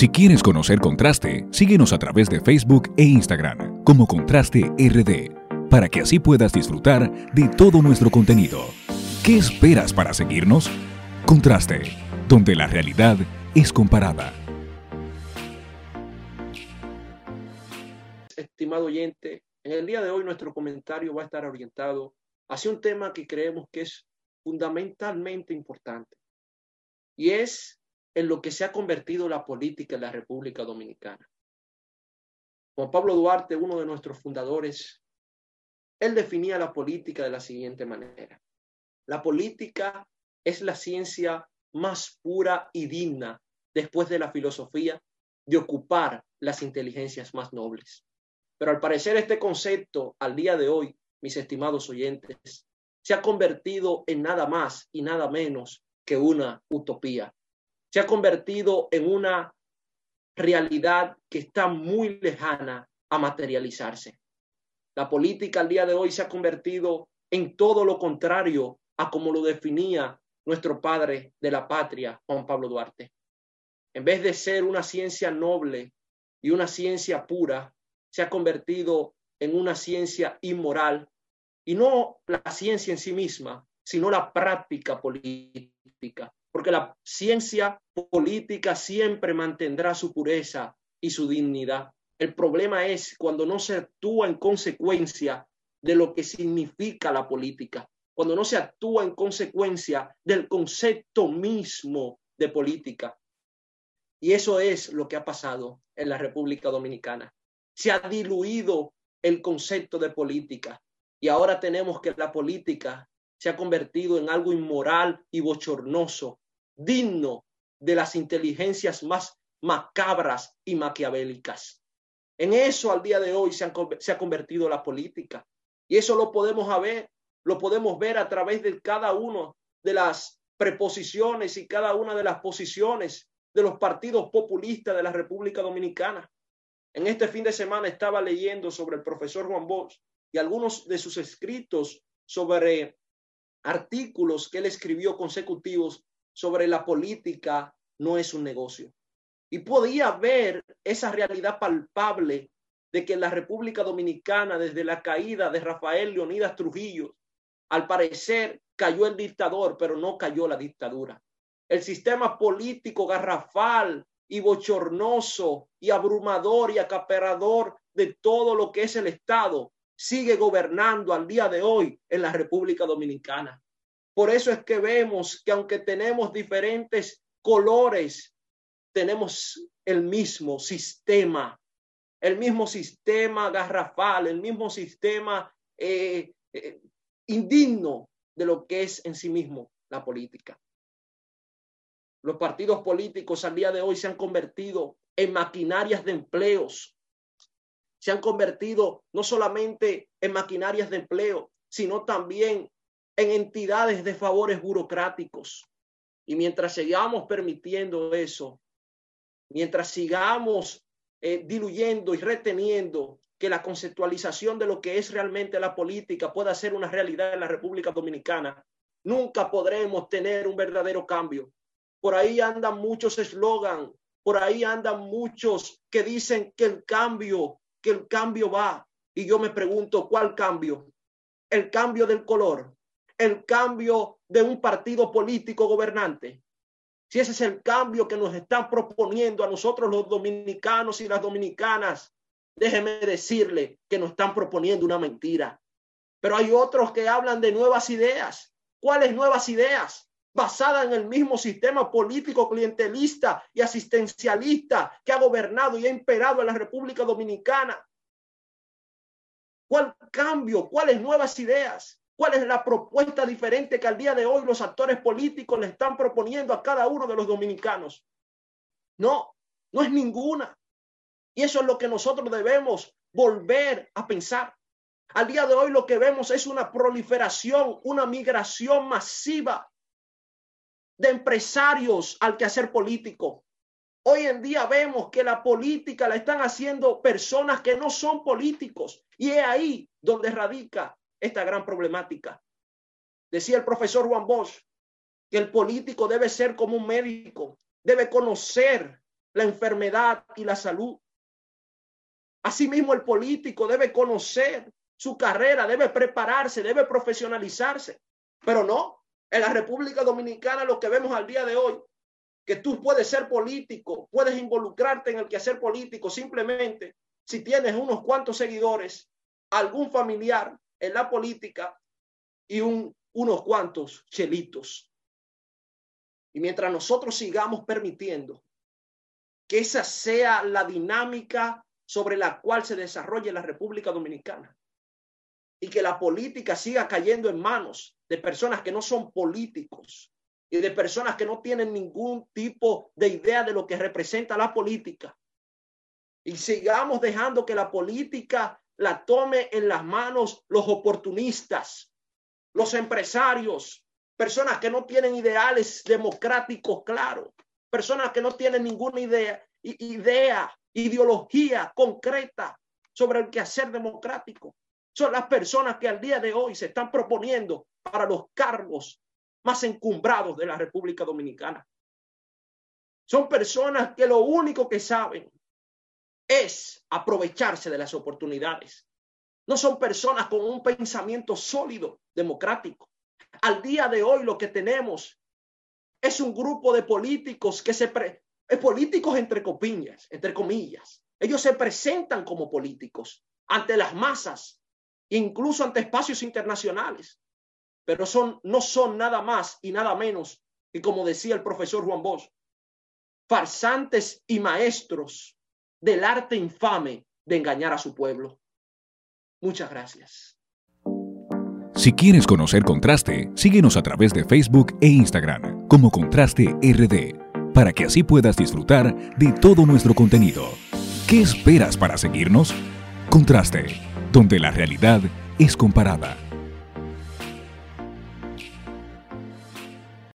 Si quieres conocer Contraste, síguenos a través de Facebook e Instagram como Contraste RD, para que así puedas disfrutar de todo nuestro contenido. ¿Qué esperas para seguirnos? Contraste, donde la realidad es comparada. Estimado oyente, en el día de hoy nuestro comentario va a estar orientado hacia un tema que creemos que es fundamentalmente importante y es en lo que se ha convertido la política en la República Dominicana. Juan Pablo Duarte, uno de nuestros fundadores, él definía la política de la siguiente manera. La política es la ciencia más pura y digna después de la filosofía de ocupar las inteligencias más nobles. Pero al parecer este concepto al día de hoy, mis estimados oyentes, se ha convertido en nada más y nada menos que una utopía se ha convertido en una realidad que está muy lejana a materializarse. La política al día de hoy se ha convertido en todo lo contrario a como lo definía nuestro padre de la patria, Juan Pablo Duarte. En vez de ser una ciencia noble y una ciencia pura, se ha convertido en una ciencia inmoral y no la ciencia en sí misma, sino la práctica política porque la ciencia política siempre mantendrá su pureza y su dignidad. El problema es cuando no se actúa en consecuencia de lo que significa la política, cuando no se actúa en consecuencia del concepto mismo de política. Y eso es lo que ha pasado en la República Dominicana. Se ha diluido el concepto de política y ahora tenemos que la política se ha convertido en algo inmoral y bochornoso, digno de las inteligencias más macabras y maquiavélicas. En eso al día de hoy se, ha convertido la política. Y eso lo podemos ver, lo podemos ver a través de cada una de las preposiciones y cada una de las posiciones de los partidos populistas de la República Dominicana. En este fin de semana estaba leyendo sobre el profesor Juan Bosch y algunos de sus escritos sobre artículos que él escribió consecutivos sobre la política no es un negocio. Y podía ver esa realidad palpable de que la República Dominicana, desde la caída de Rafael Leonidas Trujillo, al parecer cayó el dictador, pero no cayó la dictadura. El sistema político garrafal y bochornoso y abrumador y acaparador de todo lo que es el Estado sigue gobernando al día de hoy en la República Dominicana. Por eso es que vemos que aunque tenemos diferentes colores, tenemos el mismo sistema, el mismo sistema garrafal, el mismo sistema eh, eh, indigno de lo que es en sí mismo la política. Los partidos políticos al día de hoy se han convertido en maquinarias de empleos se han convertido no solamente en maquinarias de empleo, sino también en entidades de favores burocráticos. Y mientras sigamos permitiendo eso, mientras sigamos eh, diluyendo y reteniendo que la conceptualización de lo que es realmente la política pueda ser una realidad en la República Dominicana, nunca podremos tener un verdadero cambio. Por ahí andan muchos eslogan, por ahí andan muchos que dicen que el cambio que el cambio va. Y yo me pregunto, ¿cuál cambio? El cambio del color, el cambio de un partido político gobernante. Si ese es el cambio que nos están proponiendo a nosotros los dominicanos y las dominicanas, déjeme decirle que nos están proponiendo una mentira. Pero hay otros que hablan de nuevas ideas. ¿Cuáles nuevas ideas? Basada en el mismo sistema político clientelista y asistencialista que ha gobernado y ha imperado en la República Dominicana. ¿Cuál cambio? ¿Cuáles nuevas ideas? ¿Cuál es la propuesta diferente que al día de hoy los actores políticos le están proponiendo a cada uno de los dominicanos? No, no es ninguna. Y eso es lo que nosotros debemos volver a pensar. Al día de hoy lo que vemos es una proliferación, una migración masiva de empresarios al quehacer político. Hoy en día vemos que la política la están haciendo personas que no son políticos y es ahí donde radica esta gran problemática. Decía el profesor Juan Bosch que el político debe ser como un médico, debe conocer la enfermedad y la salud. Asimismo, el político debe conocer su carrera, debe prepararse, debe profesionalizarse. Pero no, en la República Dominicana lo que vemos al día de hoy, que tú puedes ser político, puedes involucrarte en el quehacer político simplemente si tienes unos cuantos seguidores, algún familiar en la política y un, unos cuantos chelitos. Y mientras nosotros sigamos permitiendo que esa sea la dinámica sobre la cual se desarrolle la República Dominicana y que la política siga cayendo en manos de personas que no son políticos y de personas que no tienen ningún tipo de idea de lo que representa la política. Y sigamos dejando que la política la tome en las manos los oportunistas, los empresarios, personas que no tienen ideales democráticos claros, personas que no tienen ninguna idea, idea, ideología concreta sobre el quehacer democrático. Son las personas que al día de hoy se están proponiendo para los cargos más encumbrados de la República Dominicana. Son personas que lo único que saben es aprovecharse de las oportunidades. No son personas con un pensamiento sólido, democrático. Al día de hoy lo que tenemos es un grupo de políticos que se... Pre políticos entre comillas, entre comillas. Ellos se presentan como políticos ante las masas, incluso ante espacios internacionales pero son, no son nada más y nada menos que, como decía el profesor Juan Bosch, farsantes y maestros del arte infame de engañar a su pueblo. Muchas gracias. Si quieres conocer Contraste, síguenos a través de Facebook e Instagram como Contraste RD, para que así puedas disfrutar de todo nuestro contenido. ¿Qué esperas para seguirnos? Contraste, donde la realidad es comparada.